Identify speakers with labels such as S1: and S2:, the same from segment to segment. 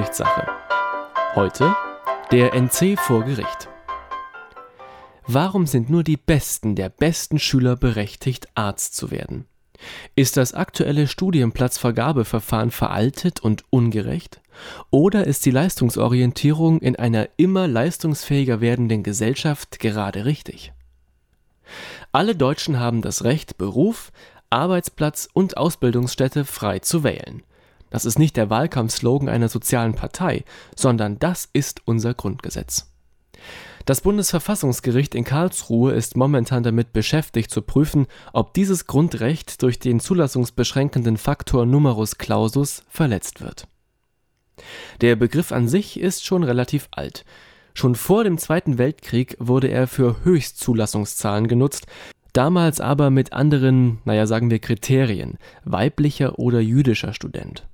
S1: Ansichtssache. Heute der NC vor Gericht. Warum sind nur die Besten der besten Schüler berechtigt, Arzt zu werden? Ist das aktuelle Studienplatzvergabeverfahren veraltet und ungerecht? Oder ist die Leistungsorientierung in einer immer leistungsfähiger werdenden Gesellschaft gerade richtig? Alle Deutschen haben das Recht, Beruf, Arbeitsplatz und Ausbildungsstätte frei zu wählen. Das ist nicht der Wahlkampfslogan einer sozialen Partei, sondern das ist unser Grundgesetz. Das Bundesverfassungsgericht in Karlsruhe ist momentan damit beschäftigt zu prüfen, ob dieses Grundrecht durch den zulassungsbeschränkenden Faktor numerus clausus verletzt wird. Der Begriff an sich ist schon relativ alt. Schon vor dem Zweiten Weltkrieg wurde er für Höchstzulassungszahlen genutzt, damals aber mit anderen, naja sagen wir Kriterien, weiblicher oder jüdischer Student.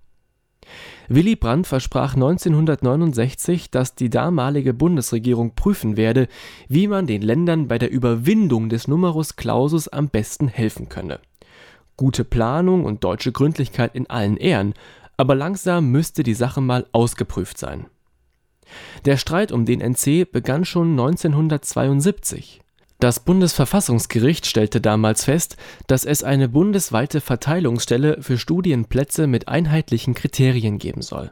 S1: Willy Brandt versprach 1969, dass die damalige Bundesregierung prüfen werde, wie man den Ländern bei der Überwindung des Numerus Clausus am besten helfen könne. Gute Planung und deutsche Gründlichkeit in allen Ehren, aber langsam müsste die Sache mal ausgeprüft sein. Der Streit um den NC begann schon 1972. Das Bundesverfassungsgericht stellte damals fest, dass es eine bundesweite Verteilungsstelle für Studienplätze mit einheitlichen Kriterien geben soll.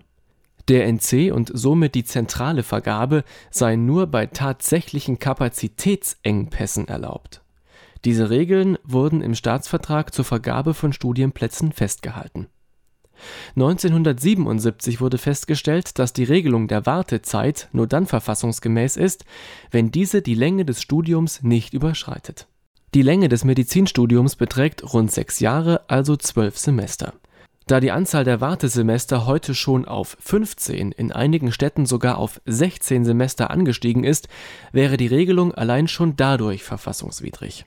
S1: Der NC und somit die zentrale Vergabe seien nur bei tatsächlichen Kapazitätsengpässen erlaubt. Diese Regeln wurden im Staatsvertrag zur Vergabe von Studienplätzen festgehalten 1977 wurde festgestellt, dass die Regelung der Wartezeit nur dann verfassungsgemäß ist, wenn diese die Länge des Studiums nicht überschreitet. Die Länge des Medizinstudiums beträgt rund sechs Jahre, also zwölf Semester. Da die Anzahl der Wartesemester heute schon auf 15, in einigen Städten sogar auf 16 Semester angestiegen ist, wäre die Regelung allein schon dadurch verfassungswidrig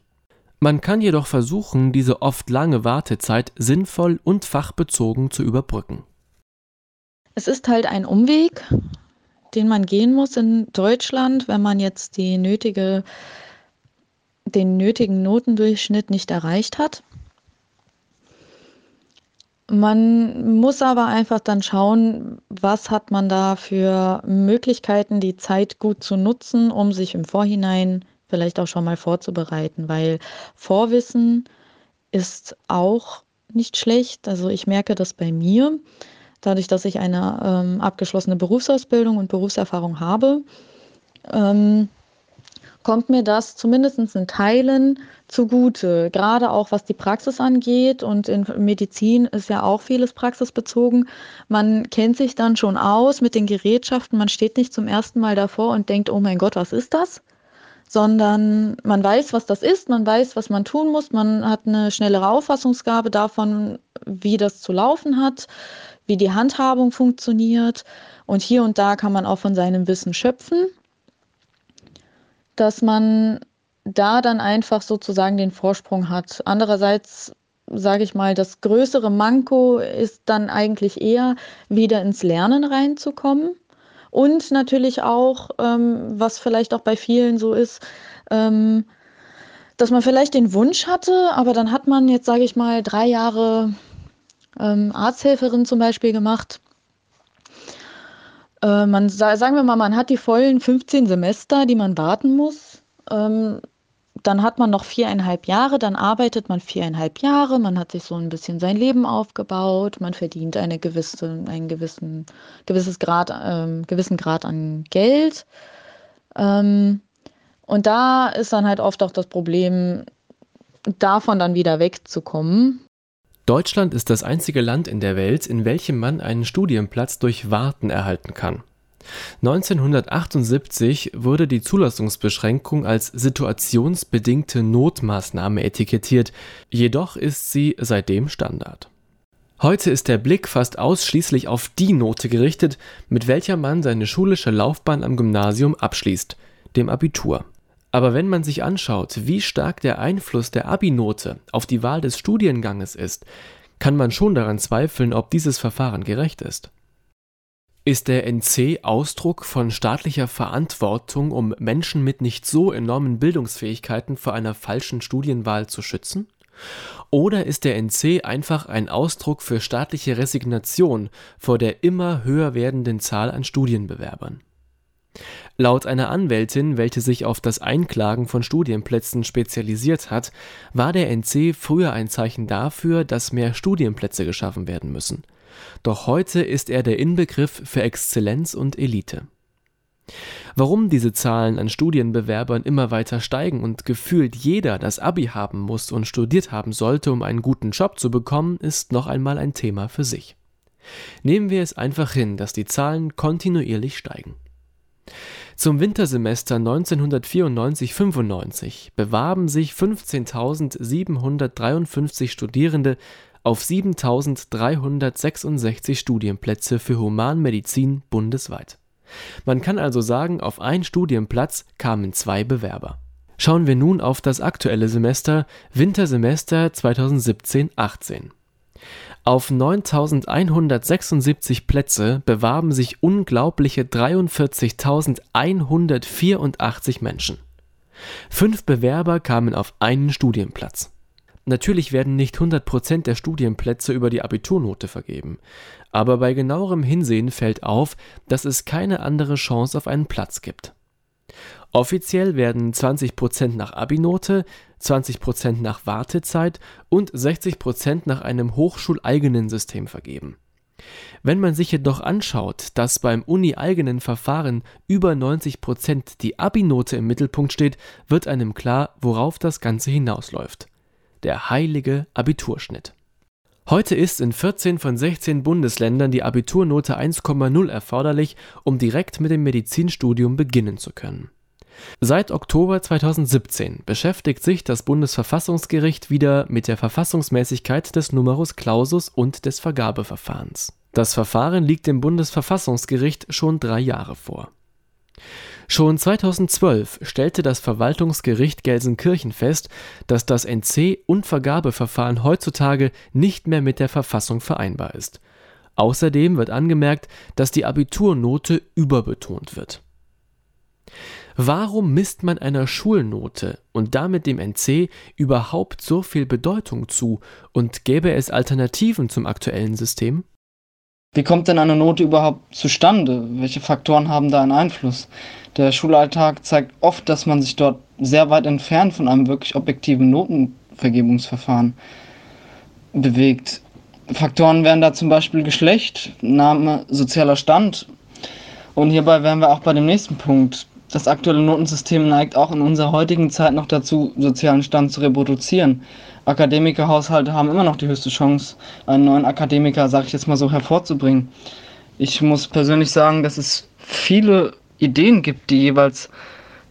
S1: man kann jedoch versuchen, diese oft lange Wartezeit sinnvoll und fachbezogen zu überbrücken.
S2: Es ist halt ein Umweg, den man gehen muss in Deutschland, wenn man jetzt nötige, den nötigen Notendurchschnitt nicht erreicht hat. Man muss aber einfach dann schauen, was hat man da für Möglichkeiten, die Zeit gut zu nutzen, um sich im Vorhinein vielleicht auch schon mal vorzubereiten, weil Vorwissen ist auch nicht schlecht. Also ich merke das bei mir, dadurch, dass ich eine ähm, abgeschlossene Berufsausbildung und Berufserfahrung habe, ähm, kommt mir das zumindest in Teilen zugute. Gerade auch was die Praxis angeht und in Medizin ist ja auch vieles praxisbezogen. Man kennt sich dann schon aus mit den Gerätschaften. Man steht nicht zum ersten Mal davor und denkt, oh mein Gott, was ist das? Sondern man weiß, was das ist, man weiß, was man tun muss, man hat eine schnellere Auffassungsgabe davon, wie das zu laufen hat, wie die Handhabung funktioniert. Und hier und da kann man auch von seinem Wissen schöpfen, dass man da dann einfach sozusagen den Vorsprung hat. Andererseits sage ich mal, das größere Manko ist dann eigentlich eher wieder ins Lernen reinzukommen und natürlich auch, ähm, was vielleicht auch bei vielen so ist, ähm, dass man vielleicht den Wunsch hatte, aber dann hat man jetzt, sage ich mal, drei Jahre ähm, Arzthelferin zum Beispiel gemacht. Äh, man, sagen wir mal, man hat die vollen 15 Semester, die man warten muss. Ähm, dann hat man noch viereinhalb Jahre, dann arbeitet man viereinhalb Jahre, man hat sich so ein bisschen sein Leben aufgebaut, man verdient eine gewisse, einen gewissen, gewisses Grad, ähm, gewissen Grad an Geld. Ähm, und da ist dann halt oft auch das Problem, davon dann wieder wegzukommen.
S1: Deutschland ist das einzige Land in der Welt, in welchem man einen Studienplatz durch Warten erhalten kann. 1978 wurde die Zulassungsbeschränkung als situationsbedingte Notmaßnahme etikettiert, jedoch ist sie seitdem Standard. Heute ist der Blick fast ausschließlich auf die Note gerichtet, mit welcher man seine schulische Laufbahn am Gymnasium abschließt, dem Abitur. Aber wenn man sich anschaut, wie stark der Einfluss der Abi-Note auf die Wahl des Studienganges ist, kann man schon daran zweifeln, ob dieses Verfahren gerecht ist. Ist der NC Ausdruck von staatlicher Verantwortung, um Menschen mit nicht so enormen Bildungsfähigkeiten vor einer falschen Studienwahl zu schützen? Oder ist der NC einfach ein Ausdruck für staatliche Resignation vor der immer höher werdenden Zahl an Studienbewerbern? Laut einer Anwältin, welche sich auf das Einklagen von Studienplätzen spezialisiert hat, war der NC früher ein Zeichen dafür, dass mehr Studienplätze geschaffen werden müssen. Doch heute ist er der Inbegriff für Exzellenz und Elite. Warum diese Zahlen an Studienbewerbern immer weiter steigen und gefühlt jeder das Abi haben muss und studiert haben sollte, um einen guten Job zu bekommen, ist noch einmal ein Thema für sich. Nehmen wir es einfach hin, dass die Zahlen kontinuierlich steigen. Zum Wintersemester 1994/95 bewarben sich 15.753 Studierende auf 7.366 Studienplätze für Humanmedizin bundesweit. Man kann also sagen, auf einen Studienplatz kamen zwei Bewerber. Schauen wir nun auf das aktuelle Semester Wintersemester 2017/18 auf 9176 Plätze bewarben sich unglaubliche 43.184 Menschen. Fünf Bewerber kamen auf einen Studienplatz. Natürlich werden nicht 100% der Studienplätze über die Abiturnote vergeben, aber bei genauerem Hinsehen fällt auf, dass es keine andere Chance auf einen Platz gibt Offiziell werden 20% nach Abi-Note, 20% nach Wartezeit und 60% nach einem hochschuleigenen System vergeben. Wenn man sich jedoch anschaut, dass beim unieigenen Verfahren über 90% die Abi-Note im Mittelpunkt steht, wird einem klar, worauf das Ganze hinausläuft. Der heilige Abiturschnitt. Heute ist in 14 von 16 Bundesländern die Abiturnote 1,0 erforderlich, um direkt mit dem Medizinstudium beginnen zu können Seit Oktober 2017 beschäftigt sich das Bundesverfassungsgericht wieder mit der Verfassungsmäßigkeit des Numerus Clausus und des Vergabeverfahrens. Das Verfahren liegt dem Bundesverfassungsgericht schon drei Jahre vor. Schon 2012 stellte das Verwaltungsgericht Gelsenkirchen fest, dass das NC und Vergabeverfahren heutzutage nicht mehr mit der Verfassung vereinbar ist. Außerdem wird angemerkt, dass die Abiturnote überbetont wird Warum misst man einer Schulnote und damit dem NC überhaupt so viel Bedeutung zu und gäbe es Alternativen zum aktuellen System?
S3: Wie kommt denn eine Note überhaupt zustande? Welche Faktoren haben da einen Einfluss? Der Schulalltag zeigt oft, dass man sich dort sehr weit entfernt von einem wirklich objektiven Notenvergebungsverfahren bewegt. Faktoren wären da zum Beispiel Geschlecht, Name, sozialer Stand. Und hierbei wären wir auch bei dem nächsten Punkt. Das aktuelle Notensystem neigt auch in unserer heutigen Zeit noch dazu, sozialen Stand zu reproduzieren. Akademikerhaushalte haben immer noch die höchste Chance, einen neuen Akademiker, sag ich jetzt mal so, hervorzubringen. Ich muss persönlich sagen, dass es viele Ideen gibt, die jeweils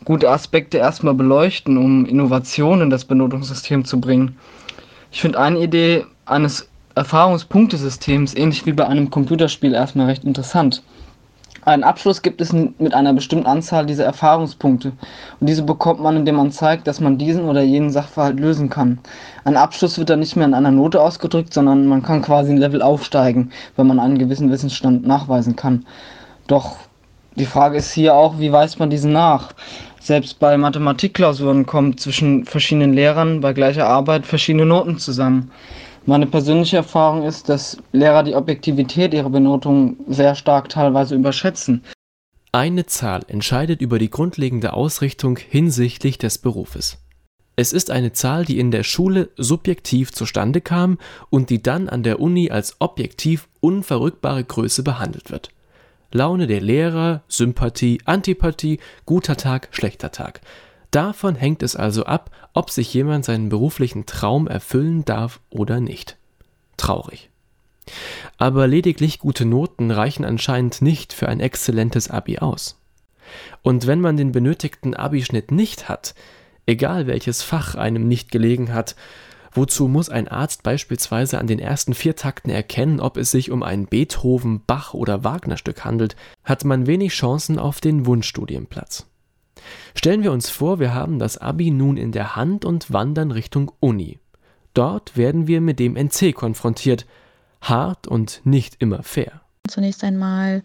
S3: gute Aspekte erstmal beleuchten, um Innovationen in das Benotungssystem zu bringen. Ich finde eine Idee eines Erfahrungspunktesystems, ähnlich wie bei einem Computerspiel, erstmal recht interessant. Einen Abschluss gibt es mit einer bestimmten Anzahl dieser Erfahrungspunkte und diese bekommt man, indem man zeigt, dass man diesen oder jenen Sachverhalt lösen kann. Ein Abschluss wird dann nicht mehr in einer Note ausgedrückt, sondern man kann quasi ein Level aufsteigen, wenn man einen gewissen Wissensstand nachweisen kann. Doch die Frage ist hier auch, wie weist man diesen nach? Selbst bei Mathematikklausuren kommen zwischen verschiedenen Lehrern bei gleicher Arbeit verschiedene Noten zusammen. Meine persönliche Erfahrung ist, dass Lehrer die Objektivität ihrer Benotung sehr stark teilweise überschätzen.
S1: Eine Zahl entscheidet über die grundlegende Ausrichtung hinsichtlich des Berufes. Es ist eine Zahl, die in der Schule subjektiv zustande kam und die dann an der Uni als objektiv unverrückbare Größe behandelt wird. Laune der Lehrer, Sympathie, Antipathie, guter Tag, schlechter Tag. Davon hängt es also ab, ob sich jemand seinen beruflichen Traum erfüllen darf oder nicht. Traurig. Aber lediglich gute Noten reichen anscheinend nicht für ein exzellentes Abi aus. Und wenn man den benötigten Abischnitt nicht hat, egal welches Fach einem nicht gelegen hat, wozu muss ein Arzt beispielsweise an den ersten vier Takten erkennen, ob es sich um ein Beethoven, Bach oder Wagner Stück handelt, hat man wenig Chancen auf den Wunschstudienplatz. Stellen wir uns vor, wir haben das Abi nun in der Hand und wandern Richtung Uni. Dort werden wir mit dem NC konfrontiert, hart und nicht immer fair.
S2: Zunächst einmal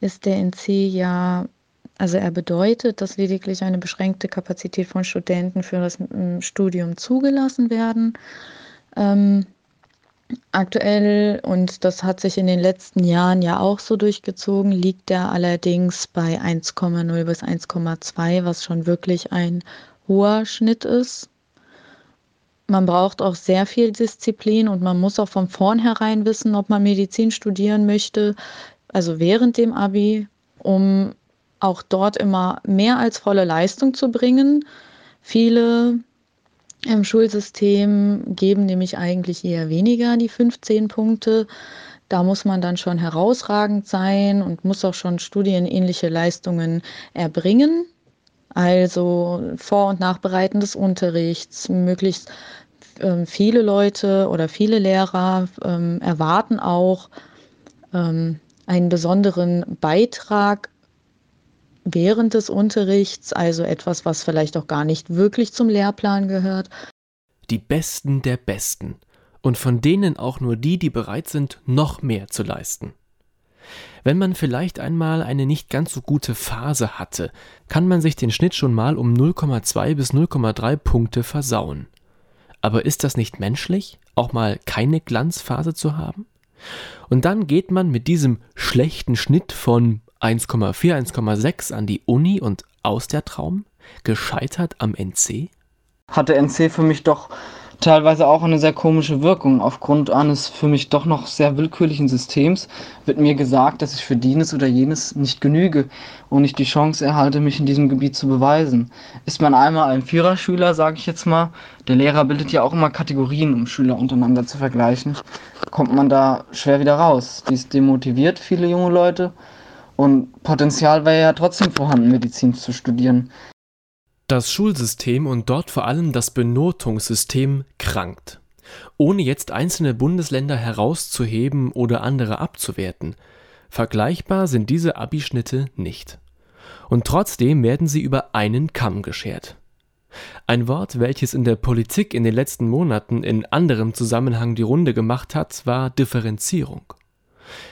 S2: ist der NC ja, also er bedeutet, dass lediglich eine beschränkte Kapazität von Studenten für das Studium zugelassen werden. Ähm, aktuell, und das hat sich in den letzten Jahren ja auch so durchgezogen, liegt er allerdings bei 1,0 bis 1,2, was schon wirklich ein hoher Schnitt ist. Man braucht auch sehr viel Disziplin und man muss auch von vornherein wissen, ob man Medizin studieren möchte, also während dem ABI, um auch dort immer mehr als volle Leistung zu bringen. Viele im Schulsystem geben nämlich eigentlich eher weniger die 15 Punkte. Da muss man dann schon herausragend sein und muss auch schon studienähnliche Leistungen erbringen. Also Vor- und Nachbereiten des Unterrichts, möglichst ähm, viele Leute oder viele Lehrer ähm, erwarten auch ähm, einen besonderen Beitrag während des Unterrichts, also etwas, was vielleicht auch gar nicht wirklich zum Lehrplan gehört.
S1: Die Besten der Besten und von denen auch nur die, die bereit sind, noch mehr zu leisten. Wenn man vielleicht einmal eine nicht ganz so gute Phase hatte, kann man sich den Schnitt schon mal um 0,2 bis 0,3 Punkte versauen. Aber ist das nicht menschlich, auch mal keine Glanzphase zu haben? Und dann geht man mit diesem schlechten Schnitt von 1,4, 1,6 an die Uni und aus der Traum? Gescheitert am NC?
S3: Hatte NC für mich doch teilweise auch eine sehr komische Wirkung. Aufgrund eines für mich doch noch sehr willkürlichen Systems wird mir gesagt, dass ich für dieses oder jenes nicht genüge und nicht die Chance erhalte, mich in diesem Gebiet zu beweisen. Ist man einmal ein Viererschüler, sage ich jetzt mal, der Lehrer bildet ja auch immer Kategorien, um Schüler untereinander zu vergleichen, kommt man da schwer wieder raus. Dies demotiviert viele junge Leute und Potenzial wäre ja trotzdem vorhanden, Medizin zu studieren.
S1: Das Schulsystem und dort vor allem das Benotungssystem krankt. Ohne jetzt einzelne Bundesländer herauszuheben oder andere abzuwerten. Vergleichbar sind diese Abischnitte nicht. Und trotzdem werden sie über einen Kamm geschert. Ein Wort, welches in der Politik in den letzten Monaten in anderem Zusammenhang die Runde gemacht hat, war Differenzierung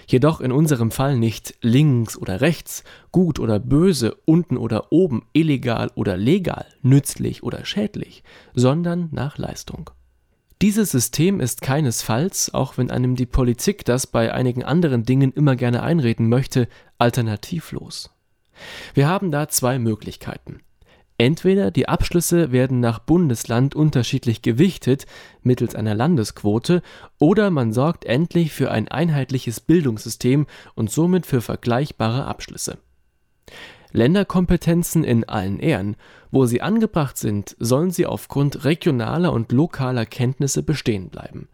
S1: jedoch in unserem Fall nicht links oder rechts, gut oder böse, unten oder oben, illegal oder legal, nützlich oder schädlich, sondern nach Leistung. Dieses System ist keinesfalls, auch wenn einem die Politik das bei einigen anderen Dingen immer gerne einreden möchte, alternativlos. Wir haben da zwei Möglichkeiten. Entweder die Abschlüsse werden nach Bundesland unterschiedlich gewichtet mittels einer Landesquote, oder man sorgt endlich für ein einheitliches Bildungssystem und somit für vergleichbare Abschlüsse. Länderkompetenzen in allen Ehren, wo sie angebracht sind, sollen sie aufgrund regionaler und lokaler Kenntnisse bestehen bleiben.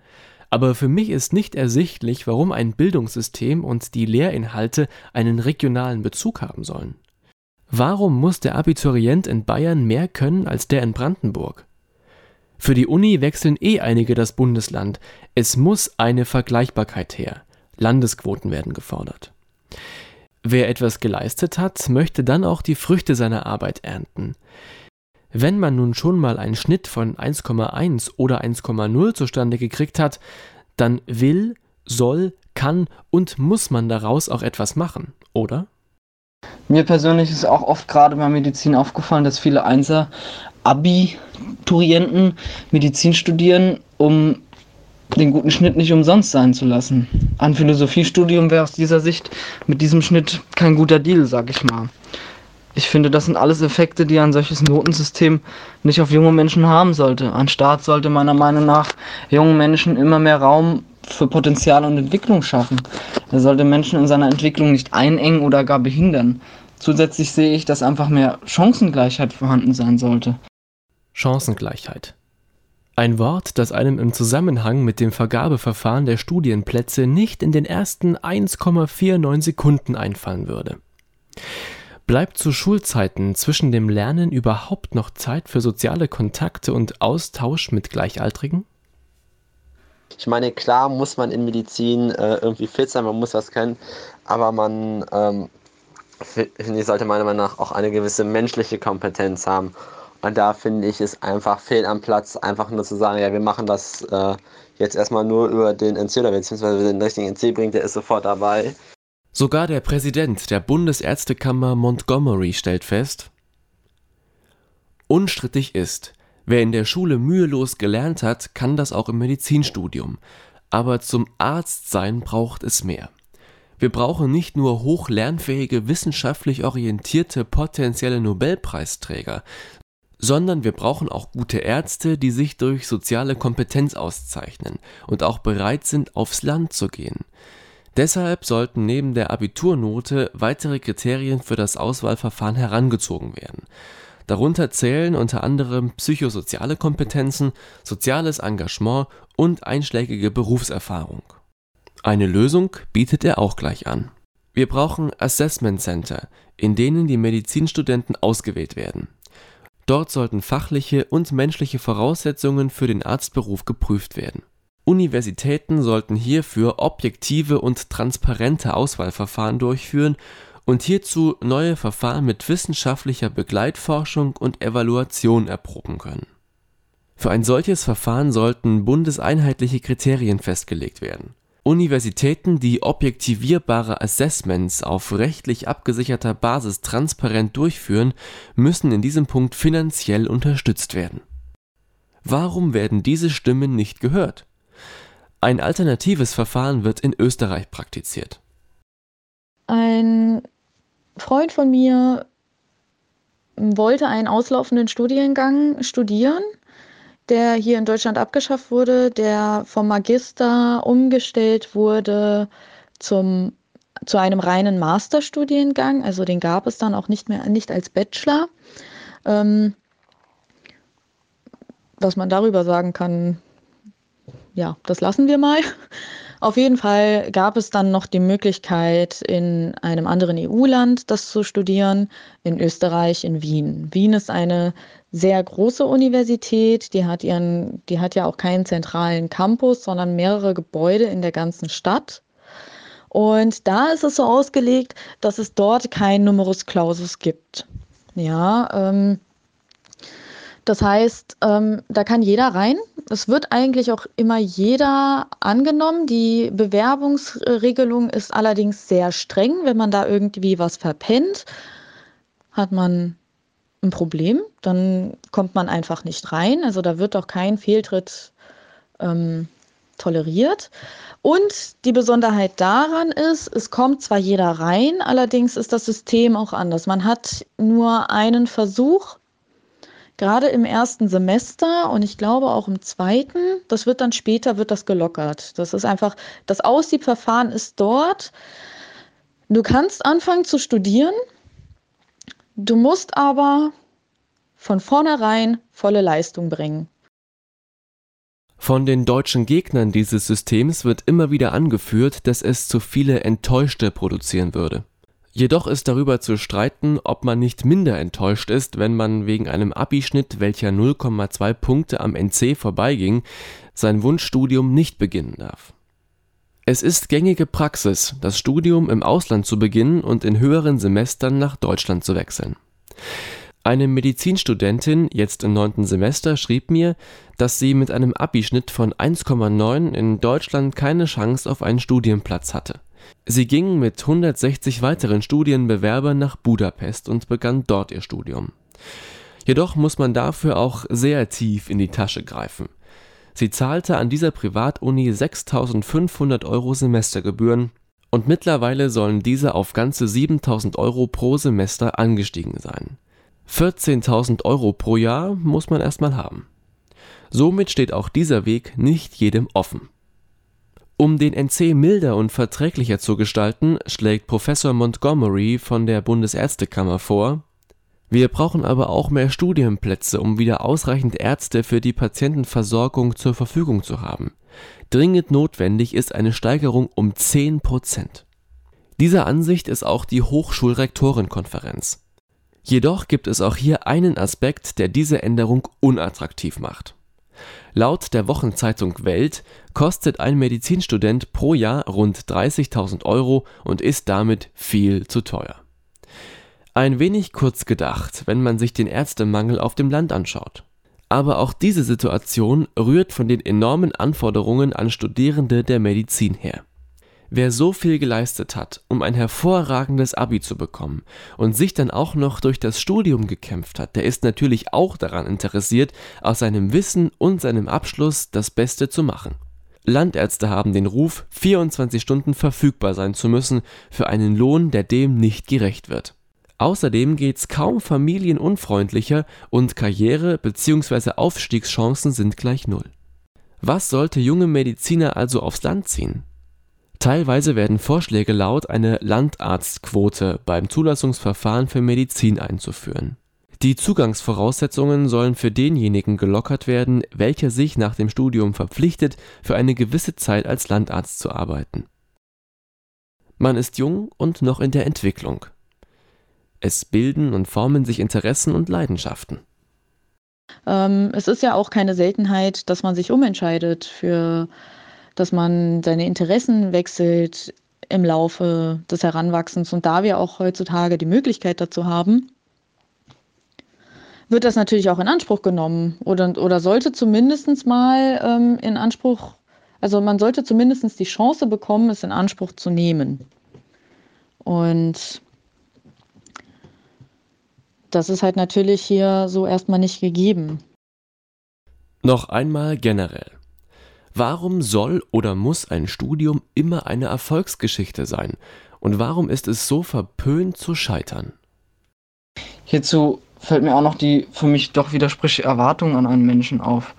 S1: Aber für mich ist nicht ersichtlich, warum ein Bildungssystem und die Lehrinhalte einen regionalen Bezug haben sollen. Warum muss der Abiturient in Bayern mehr können als der in Brandenburg? Für die Uni wechseln eh einige das Bundesland. Es muss eine Vergleichbarkeit her. Landesquoten werden gefordert. Wer etwas geleistet hat, möchte dann auch die Früchte seiner Arbeit ernten. Wenn man nun schon mal einen Schnitt von 1,1 oder 1,0 zustande gekriegt hat, dann will, soll, kann und muss man daraus auch etwas machen, oder?
S3: Mir persönlich ist auch oft gerade bei Medizin aufgefallen, dass viele Einser Abiturienten Medizin studieren, um den guten Schnitt nicht umsonst sein zu lassen. Ein Philosophiestudium wäre aus dieser Sicht mit diesem Schnitt kein guter Deal, sag ich mal. Ich finde, das sind alles Effekte, die ein solches Notensystem nicht auf junge Menschen haben sollte. Ein Staat sollte meiner Meinung nach jungen Menschen immer mehr Raum für Potenzial und Entwicklung schaffen. Er sollte Menschen in seiner Entwicklung nicht einengen oder gar behindern. Zusätzlich sehe ich, dass einfach mehr Chancengleichheit vorhanden sein sollte.
S1: Chancengleichheit. Ein Wort, das einem im Zusammenhang mit dem Vergabeverfahren der Studienplätze nicht in den ersten 1,49 Sekunden einfallen würde. Bleibt zu Schulzeiten zwischen dem Lernen überhaupt noch Zeit für soziale Kontakte und Austausch mit Gleichaltrigen?
S4: Ich meine, klar muss man in Medizin äh, irgendwie fit sein, man muss was können, aber man, ähm, finde ich, sollte meiner Meinung nach auch eine gewisse menschliche Kompetenz haben. Und da finde ich es einfach fehl am Platz, einfach nur zu sagen, ja, wir machen das äh, jetzt erstmal nur über den NC oder beziehungsweise den richtigen NC bringt, der ist sofort dabei.
S1: Sogar der Präsident der Bundesärztekammer Montgomery stellt fest, unstrittig ist, Wer in der Schule mühelos gelernt hat, kann das auch im Medizinstudium. Aber zum Arztsein braucht es mehr. Wir brauchen nicht nur hochlernfähige, wissenschaftlich orientierte potenzielle Nobelpreisträger, sondern wir brauchen auch gute Ärzte, die sich durch soziale Kompetenz auszeichnen und auch bereit sind, aufs Land zu gehen. Deshalb sollten neben der Abiturnote weitere Kriterien für das Auswahlverfahren herangezogen werden. Darunter zählen unter anderem psychosoziale Kompetenzen, soziales Engagement und einschlägige Berufserfahrung. Eine Lösung bietet er auch gleich an. Wir brauchen Assessment Center, in denen die Medizinstudenten ausgewählt werden. Dort sollten fachliche und menschliche Voraussetzungen für den Arztberuf geprüft werden. Universitäten sollten hierfür objektive und transparente Auswahlverfahren durchführen und hierzu neue Verfahren mit wissenschaftlicher Begleitforschung und Evaluation erproben können. Für ein solches Verfahren sollten bundeseinheitliche Kriterien festgelegt werden. Universitäten, die objektivierbare Assessments auf rechtlich abgesicherter Basis transparent durchführen, müssen in diesem Punkt finanziell unterstützt werden. Warum werden diese Stimmen nicht gehört? Ein alternatives Verfahren wird in Österreich praktiziert.
S2: Ein Freund von mir wollte einen auslaufenden Studiengang studieren, der hier in Deutschland abgeschafft wurde, der vom Magister umgestellt wurde zum, zu einem reinen Masterstudiengang. Also den gab es dann auch nicht mehr nicht als Bachelor. Ähm, was man darüber sagen kann, ja, das lassen wir mal. Auf jeden Fall gab es dann noch die Möglichkeit, in einem anderen EU-Land das zu studieren, in Österreich, in Wien. Wien ist eine sehr große Universität, die hat, ihren, die hat ja auch keinen zentralen Campus, sondern mehrere Gebäude in der ganzen Stadt. Und da ist es so ausgelegt, dass es dort kein Numerus Clausus gibt. Ja, ähm, das heißt, ähm, da kann jeder rein. Es wird eigentlich auch immer jeder angenommen. Die Bewerbungsregelung ist allerdings sehr streng. Wenn man da irgendwie was verpennt, hat man ein Problem. Dann kommt man einfach nicht rein. Also da wird auch kein Fehltritt ähm, toleriert. Und die Besonderheit daran ist, es kommt zwar jeder rein, allerdings ist das System auch anders. Man hat nur einen Versuch gerade im ersten Semester und ich glaube auch im zweiten, das wird dann später, wird das gelockert. Das ist einfach, das Aussiebverfahren ist dort. Du kannst anfangen zu studieren, du musst aber von vornherein volle Leistung bringen.
S1: Von den deutschen Gegnern dieses Systems wird immer wieder angeführt, dass es zu viele Enttäuschte produzieren würde. Jedoch ist darüber zu streiten, ob man nicht minder enttäuscht ist, wenn man wegen einem Abischnitt, welcher 0,2 Punkte am NC vorbeiging, sein Wunschstudium nicht beginnen darf. Es ist gängige Praxis, das Studium im Ausland zu beginnen und in höheren Semestern nach Deutschland zu wechseln. Eine Medizinstudentin, jetzt im neunten Semester, schrieb mir, dass sie mit einem Abischnitt von 1,9 in Deutschland keine Chance auf einen Studienplatz hatte. Sie ging mit 160 weiteren Studienbewerbern nach Budapest und begann dort ihr Studium. Jedoch muss man dafür auch sehr tief in die Tasche greifen. Sie zahlte an dieser Privatuni 6.500 Euro Semestergebühren und mittlerweile sollen diese auf ganze 7.000 Euro pro Semester angestiegen sein. 14.000 Euro pro Jahr muss man erstmal haben. Somit steht auch dieser Weg nicht jedem offen. Um den NC milder und verträglicher zu gestalten, schlägt Professor Montgomery von der Bundesärztekammer vor: „ Wir brauchen aber auch mehr Studienplätze, um wieder ausreichend Ärzte für die Patientenversorgung zur Verfügung zu haben. Dringend notwendig ist eine Steigerung um 10 Prozent. “Dieser Ansicht ist auch die Hochschulrektorenkonferenz. Jedoch gibt es auch hier einen Aspekt, der diese Änderung unattraktiv macht Laut der Wochenzeitung Welt kostet ein Medizinstudent pro Jahr rund 30.000 Euro und ist damit viel zu teuer. Ein wenig kurz gedacht, wenn man sich den Ärztemangel auf dem Land anschaut. Aber auch diese Situation rührt von den enormen Anforderungen an Studierende der Medizin her. Wer so viel geleistet hat, um ein hervorragendes Abi zu bekommen und sich dann auch noch durch das Studium gekämpft hat, der ist natürlich auch daran interessiert, aus seinem Wissen und seinem Abschluss das Beste zu machen. Landärzte haben den Ruf, 24 Stunden verfügbar sein zu müssen für einen Lohn, der dem nicht gerecht wird. Außerdem geht's kaum familienunfreundlicher und Karriere bzw. Aufstiegschancen sind gleich null. Was sollte junge Mediziner also aufs Land ziehen? Teilweise werden Vorschläge laut, eine Landarztquote beim Zulassungsverfahren für Medizin einzuführen. Die Zugangsvoraussetzungen sollen für denjenigen gelockert werden, welcher sich nach dem Studium verpflichtet, für eine gewisse Zeit als Landarzt zu arbeiten. Man ist jung und noch in der Entwicklung. Es bilden und formen sich Interessen und Leidenschaften.
S2: Ähm, es ist ja auch keine Seltenheit, dass man sich umentscheidet für dass man seine Interessen wechselt im Laufe des Heranwachsens. Und da wir auch heutzutage die Möglichkeit dazu haben, wird das natürlich auch in Anspruch genommen oder, oder sollte zumindest mal ähm, in Anspruch, also man sollte zumindest die Chance bekommen, es in Anspruch zu nehmen. Und das ist halt natürlich hier so erstmal nicht gegeben.
S1: Noch einmal generell. Warum soll oder muss ein Studium immer eine Erfolgsgeschichte sein? Und warum ist es so verpönt zu scheitern?
S3: Hierzu fällt mir auch noch die für mich doch widersprüchliche Erwartung an einen Menschen auf,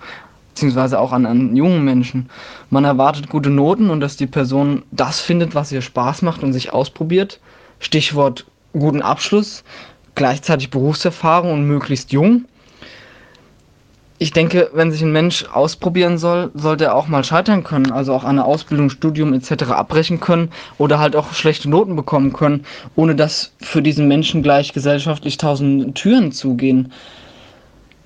S3: beziehungsweise auch an einen jungen Menschen. Man erwartet gute Noten und dass die Person das findet, was ihr Spaß macht und sich ausprobiert. Stichwort guten Abschluss, gleichzeitig Berufserfahrung und möglichst jung ich denke, wenn sich ein Mensch ausprobieren soll, sollte er auch mal scheitern können, also auch eine Ausbildung, Studium etc. abbrechen können oder halt auch schlechte Noten bekommen können, ohne dass für diesen Menschen gleich gesellschaftlich tausend Türen zugehen.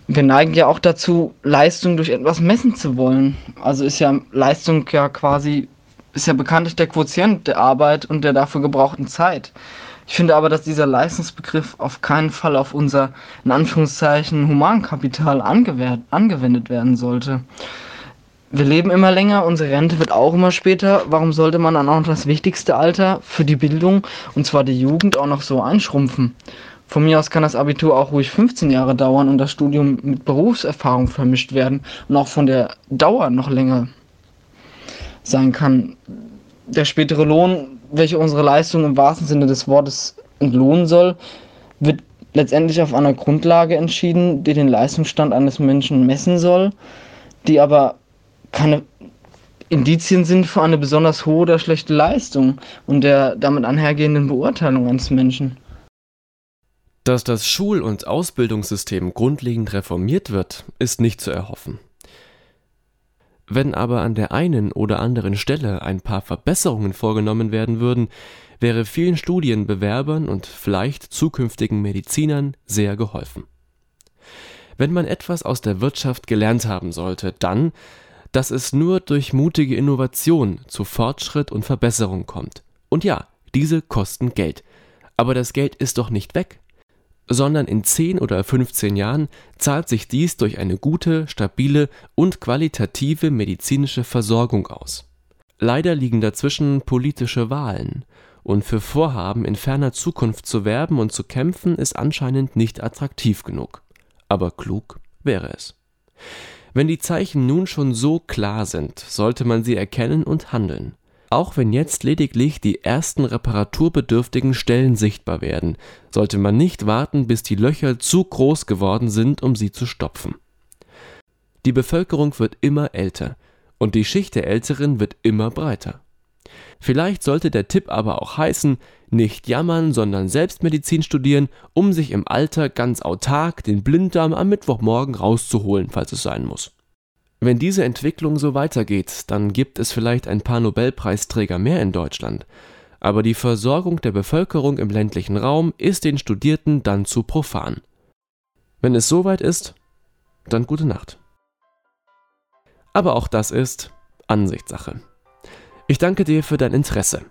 S3: Wir neigen ja auch dazu, Leistung durch etwas messen zu wollen. Also ist ja Leistung ja quasi, ist ja bekanntlich der Quotient der Arbeit und der dafür gebrauchten Zeit. Ich finde aber, dass dieser Leistungsbegriff auf keinen Fall auf unser, in Anführungszeichen, Humankapital angewendet werden sollte. Wir leben immer länger, unsere Rente wird auch immer später. Warum sollte man dann auch noch das wichtigste Alter für die Bildung, und zwar die Jugend, auch noch so einschrumpfen? Von mir aus kann das Abitur auch ruhig 15 Jahre dauern und das Studium mit Berufserfahrung vermischt werden und auch von der Dauer noch länger sein kann. Der spätere Lohn welche unsere Leistung im wahrsten Sinne des Wortes entlohnen soll, wird letztendlich auf einer Grundlage entschieden, die den Leistungsstand eines Menschen messen soll, die aber keine Indizien sind für eine besonders hohe oder schlechte Leistung und der damit einhergehenden Beurteilung eines Menschen.
S1: Dass das Schul- und Ausbildungssystem grundlegend reformiert wird, ist nicht zu erhoffen. Wenn aber an der einen oder anderen Stelle ein paar Verbesserungen vorgenommen werden würden, wäre vielen Studienbewerbern und vielleicht zukünftigen Medizinern sehr geholfen. Wenn man etwas aus der Wirtschaft gelernt haben sollte, dann, dass es nur durch mutige Innovation zu Fortschritt und Verbesserung kommt. Und ja, diese kosten Geld. Aber das Geld ist doch nicht weg sondern in 10 oder 15 Jahren zahlt sich dies durch eine gute, stabile und qualitative medizinische Versorgung aus. Leider liegen dazwischen politische Wahlen, und für Vorhaben in ferner Zukunft zu werben und zu kämpfen ist anscheinend nicht attraktiv genug. Aber klug wäre es. Wenn die Zeichen nun schon so klar sind, sollte man sie erkennen und handeln auch wenn jetzt lediglich die ersten reparaturbedürftigen Stellen sichtbar werden, sollte man nicht warten, bis die Löcher zu groß geworden sind, um sie zu stopfen. Die Bevölkerung wird immer älter und die Schicht der Älteren wird immer breiter. Vielleicht sollte der Tipp aber auch heißen, nicht jammern, sondern Selbstmedizin studieren, um sich im Alter ganz autark den Blinddarm am Mittwochmorgen rauszuholen, falls es sein muss. Wenn diese Entwicklung so weitergeht, dann gibt es vielleicht ein paar Nobelpreisträger mehr in Deutschland, aber die Versorgung der Bevölkerung im ländlichen Raum ist den Studierten dann zu profan. Wenn es soweit ist, dann gute Nacht. Aber auch das ist Ansichtssache. Ich danke dir für dein Interesse.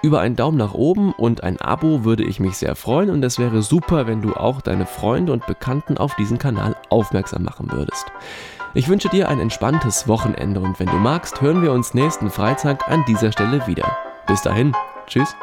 S1: Über einen Daumen nach oben und ein Abo würde ich mich sehr freuen und es wäre super, wenn du auch deine Freunde und Bekannten auf diesen Kanal aufmerksam machen würdest. Ich wünsche dir ein entspanntes Wochenende und wenn du magst, hören wir uns nächsten Freitag an dieser Stelle wieder. Bis dahin, tschüss.